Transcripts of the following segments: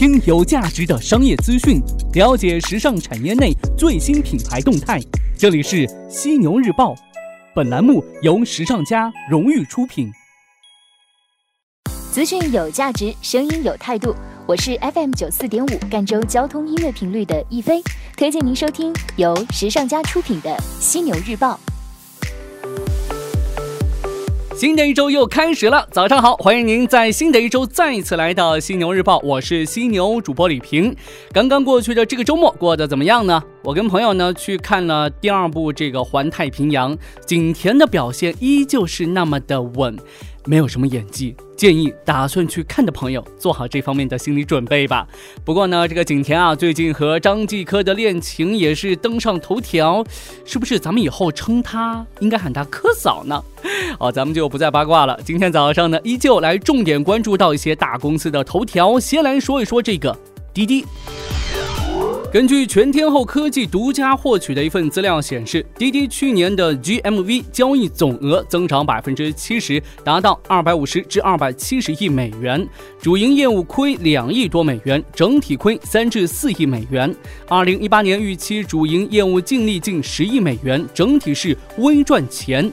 听有价值的商业资讯，了解时尚产业内最新品牌动态。这里是犀牛日报，本栏目由时尚家荣誉出品。资讯有价值，声音有态度。我是 FM 九四点五赣州交通音乐频率的易飞，推荐您收听由时尚家出品的犀牛日报。新的一周又开始了，早上好，欢迎您在新的一周再一次来到犀牛日报，我是犀牛主播李平。刚刚过去的这个周末过得怎么样呢？我跟朋友呢去看了第二部这个《环太平洋》，景甜的表现依旧是那么的稳。没有什么演技，建议打算去看的朋友做好这方面的心理准备吧。不过呢，这个景甜啊，最近和张继科的恋情也是登上头条，是不是？咱们以后称他应该喊他科嫂呢？好，咱们就不再八卦了。今天早上呢，依旧来重点关注到一些大公司的头条，先来说一说这个滴滴。根据全天候科技独家获取的一份资料显示，滴滴去年的 GMV 交易总额增长百分之七十，达到二百五十至二百七十亿美元，主营业务亏两亿多美元，整体亏三至四亿美元。二零一八年预期主营业务净利近十亿美元，整体是微赚钱。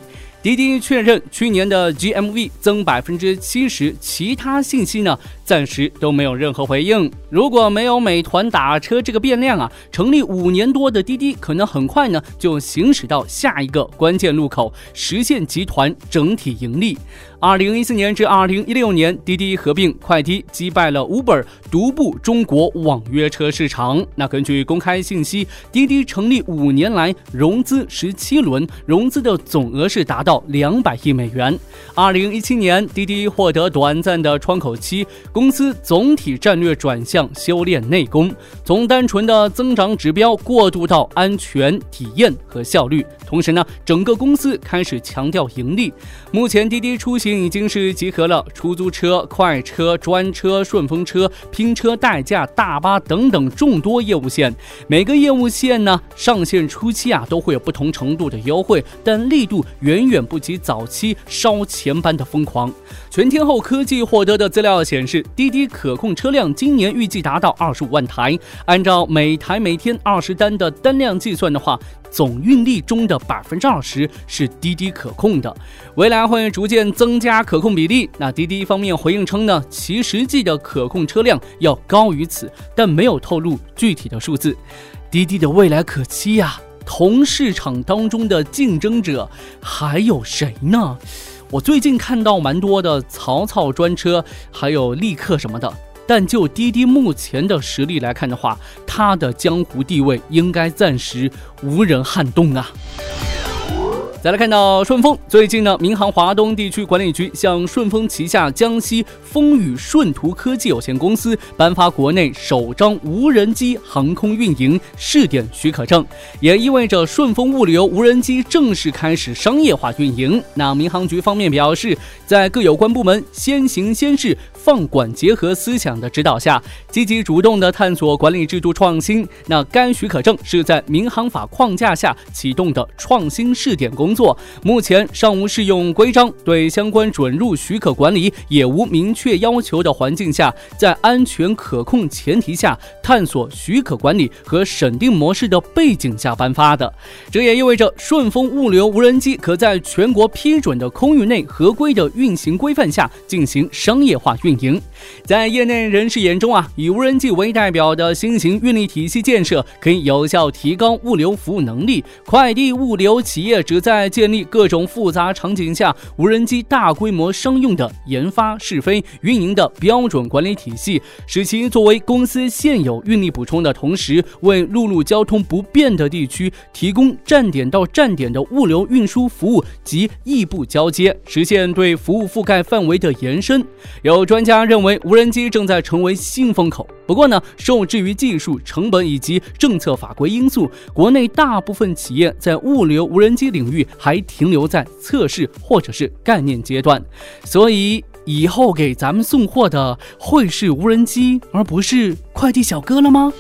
滴滴确认去年的 GMV 增百分之七十，其他信息呢暂时都没有任何回应。如果没有美团打车这个变量啊，成立五年多的滴滴可能很快呢就行驶到下一个关键路口，实现集团整体盈利。二零一四年至二零一六年，滴滴合并快滴，击败了 Uber，独步中国网约车市场。那根据公开信息，滴滴成立五年来融资十七轮，融资的总额是达到两百亿美元。二零一七年，滴滴获得短暂的窗口期，公司总体战略转向修炼内功，从单纯的增长指标过渡到安全、体验和效率。同时呢，整个公司开始强调盈利。目前，滴滴出行已经是集合了出租车、快车、专车、顺风车、拼车、代驾、大巴等等众多业务线。每个业务线呢，上线初期啊，都会有不同程度的优惠，但力度远远不及早期烧钱般的疯狂。全天候科技获得的资料显示，滴滴可控车辆今年预计达到二十五万台，按照每台每天二十单的单量计算的话。总运力中的百分之二十是滴滴可控的，未来会逐渐增加可控比例。那滴滴方面回应称呢，其实际的可控车辆要高于此，但没有透露具体的数字。滴滴的未来可期呀，同市场当中的竞争者还有谁呢？我最近看到蛮多的曹操专车，还有立刻什么的。但就滴滴目前的实力来看的话，它的江湖地位应该暂时无人撼动啊。再来看到顺丰，最近呢，民航华东地区管理局向顺丰旗下江西风雨顺途科技有限公司颁发国内首张无人机航空运营试点许可证，也意味着顺丰物流无人机正式开始商业化运营。那民航局方面表示，在各有关部门先行先试、放管结合思想的指导下，积极主动的探索管理制度创新。那该许可证是在民航法框架下启动的创新试点工。工作目前尚无适用规章，对相关准入许可管理也无明确要求的环境下，在安全可控前提下，探索许可管理和审定模式的背景下颁发的。这也意味着顺丰物流无人机可在全国批准的空域内合规的运行规范下进行商业化运营。在业内人士眼中啊，以无人机为代表的新型运力体系建设，可以有效提高物流服务能力。快递物流企业旨在。在建立各种复杂场景下无人机大规模商用的研发、试飞、运营的标准管理体系，使其作为公司现有运力补充的同时，为陆路交通不便的地区提供站点到站点的物流运输服务及异步交接，实现对服务覆盖范围的延伸。有专家认为，无人机正在成为新风口。不过呢，受制于技术成本以及政策法规因素，国内大部分企业在物流无人机领域还停留在测试或者是概念阶段，所以以后给咱们送货的会是无人机，而不是快递小哥了吗？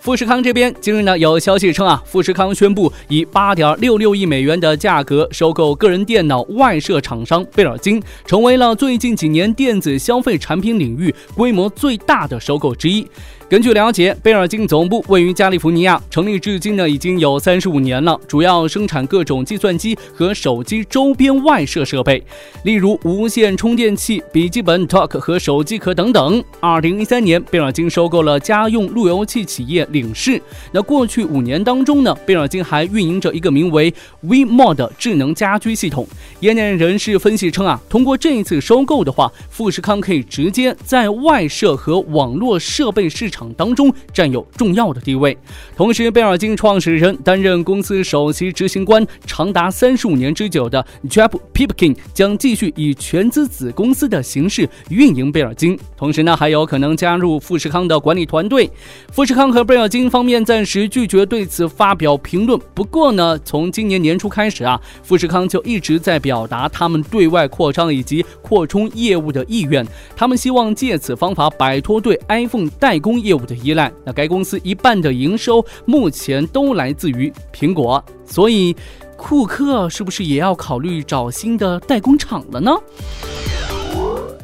富士康这边今日呢有消息称啊，富士康宣布以八点六六亿美元的价格收购个人电脑外设厂商贝尔金，成为了最近几年电子消费产品领域规模最大的收购之一。根据了解，贝尔金总部位于加利福尼亚，成立至今呢已经有三十五年了，主要生产各种计算机和手机周边外设设备，例如无线充电器、笔记本 Talk 和手机壳等等。二零一三年，贝尔金收购了家用路由器企业领事。那过去五年当中呢，贝尔金还运营着一个名为 WeMod 的智能家居系统。业内人士分析称啊，通过这一次收购的话，富士康可以直接在外设和网络设备市场。场当中占有重要的地位，同时贝尔金创始人担任公司首席执行官长达三十五年之久的 Jeff Pipkin 将继续以全资子公司的形式运营贝尔金，同时呢还有可能加入富士康的管理团队。富士康和贝尔金方面暂时拒绝对此发表评论。不过呢，从今年年初开始啊，富士康就一直在表达他们对外扩张以及扩充业务的意愿，他们希望借此方法摆脱对 iPhone 代工业。业务的依赖，那该公司一半的营收目前都来自于苹果，所以库克是不是也要考虑找新的代工厂了呢？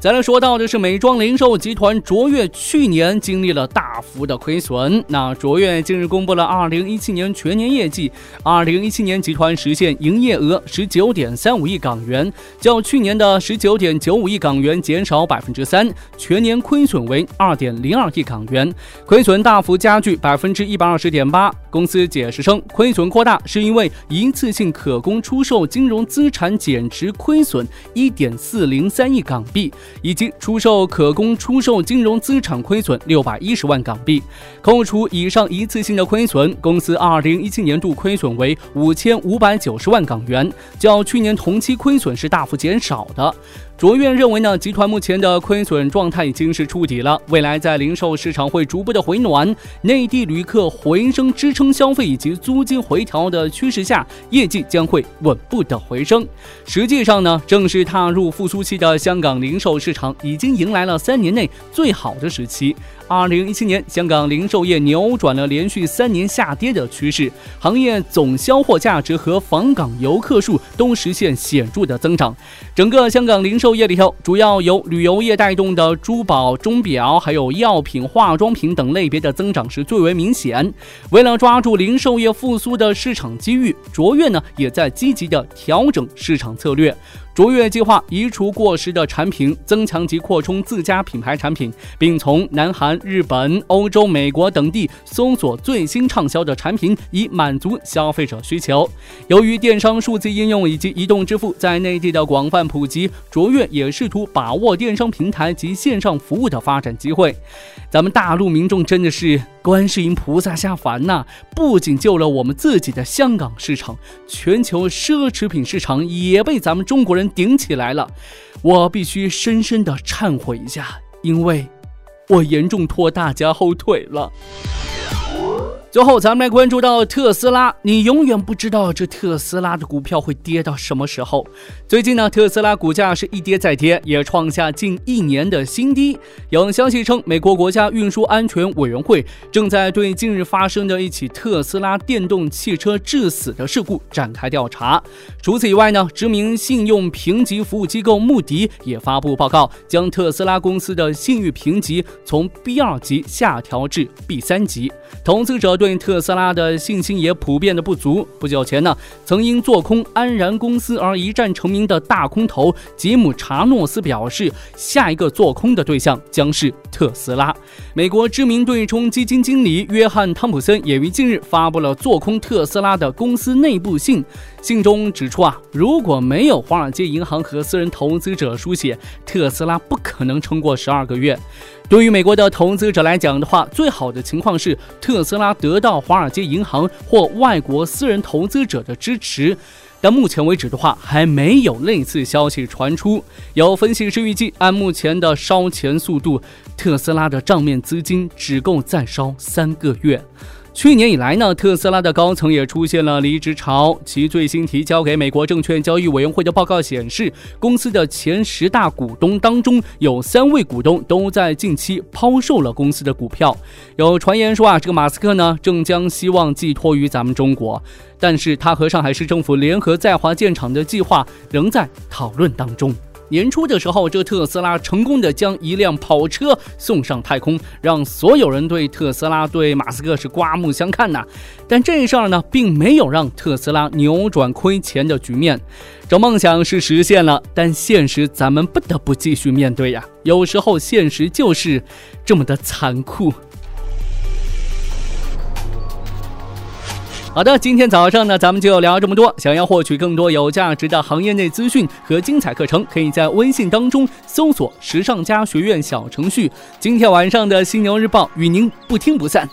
再来说到的是美妆零售集团卓越，去年经历了大幅的亏损。那卓越近日公布了二零一七年全年业绩，二零一七年集团实现营业额十九点三五亿港元，较去年的十九点九五亿港元减少百分之三，全年亏损为二点零二亿港元，亏损大幅加剧百分之一百二十点八。公司解释称，亏损扩大是因为一次性可供出售金融资产减值亏损一点四零三亿港币。以及出售可供出售金融资产亏损六百一十万港币，扣除以上一次性的亏损，公司二零一七年度亏损为五千五百九十万港元，较去年同期亏损是大幅减少的。卓越认为呢，集团目前的亏损状态已经是触底了，未来在零售市场会逐步的回暖，内地旅客回升支撑消费以及租金回调的趋势下，业绩将会稳步的回升。实际上呢，正式踏入复苏期的香港零售市场已经迎来了三年内最好的时期。二零一七年，香港零售业扭转了连续三年下跌的趋势，行业总销货价值和访港游客数都实现显著的增长。整个香港零售业里头，主要由旅游业带动的珠宝、钟表，还有药品、化妆品等类别的增长是最为明显。为了抓住零售业复苏的市场机遇，卓越呢也在积极的调整市场策略。卓越计划移除过时的产品，增强及扩充自家品牌产品，并从南韩、日本、欧洲、美国等地搜索最新畅销的产品，以满足消费者需求。由于电商数字应用以及移动支付在内地的广泛普及，卓越也试图把握电商平台及线上服务的发展机会。咱们大陆民众真的是观世音菩萨下凡呐！不仅救了我们自己的香港市场，全球奢侈品市场也被咱们中国人顶起来了。我必须深深的忏悔一下，因为我严重拖大家后腿了。最后，咱们来关注到特斯拉。你永远不知道这特斯拉的股票会跌到什么时候。最近呢，特斯拉股价是一跌再跌，也创下近一年的新低。有消息称，美国国家运输安全委员会正在对近日发生的一起特斯拉电动汽车致死的事故展开调查。除此以外呢，知名信用评级服务机构穆迪也发布报告，将特斯拉公司的信誉评级从 B 二级下调至 B 三级。投资者这对特斯拉的信心也普遍的不足。不久前呢，曾因做空安然公司而一战成名的大空头吉姆·查诺斯表示，下一个做空的对象将是特斯拉。美国知名对冲基金经理约翰·汤普森也于近日发布了做空特斯拉的公司内部信，信中指出啊，如果没有华尔街银行和私人投资者书写，特斯拉不可能撑过十二个月。对于美国的投资者来讲的话，最好的情况是特斯拉得到华尔街银行或外国私人投资者的支持，但目前为止的话，还没有类似消息传出。有分析师预计，按目前的烧钱速度，特斯拉的账面资金只够再烧三个月。去年以来呢，特斯拉的高层也出现了离职潮。其最新提交给美国证券交易委员会的报告显示，公司的前十大股东当中有三位股东都在近期抛售了公司的股票。有传言说啊，这个马斯克呢，正将希望寄托于咱们中国，但是他和上海市政府联合在华建厂的计划仍在讨论当中。年初的时候，这特斯拉成功的将一辆跑车送上太空，让所有人对特斯拉、对马斯克是刮目相看呐。但这事儿呢，并没有让特斯拉扭转亏钱的局面。这梦想是实现了，但现实咱们不得不继续面对呀。有时候现实就是这么的残酷。好的，今天早上呢，咱们就聊这么多。想要获取更多有价值的行业内资讯和精彩课程，可以在微信当中搜索“时尚家学院”小程序。今天晚上的《犀牛日报》与您不听不散。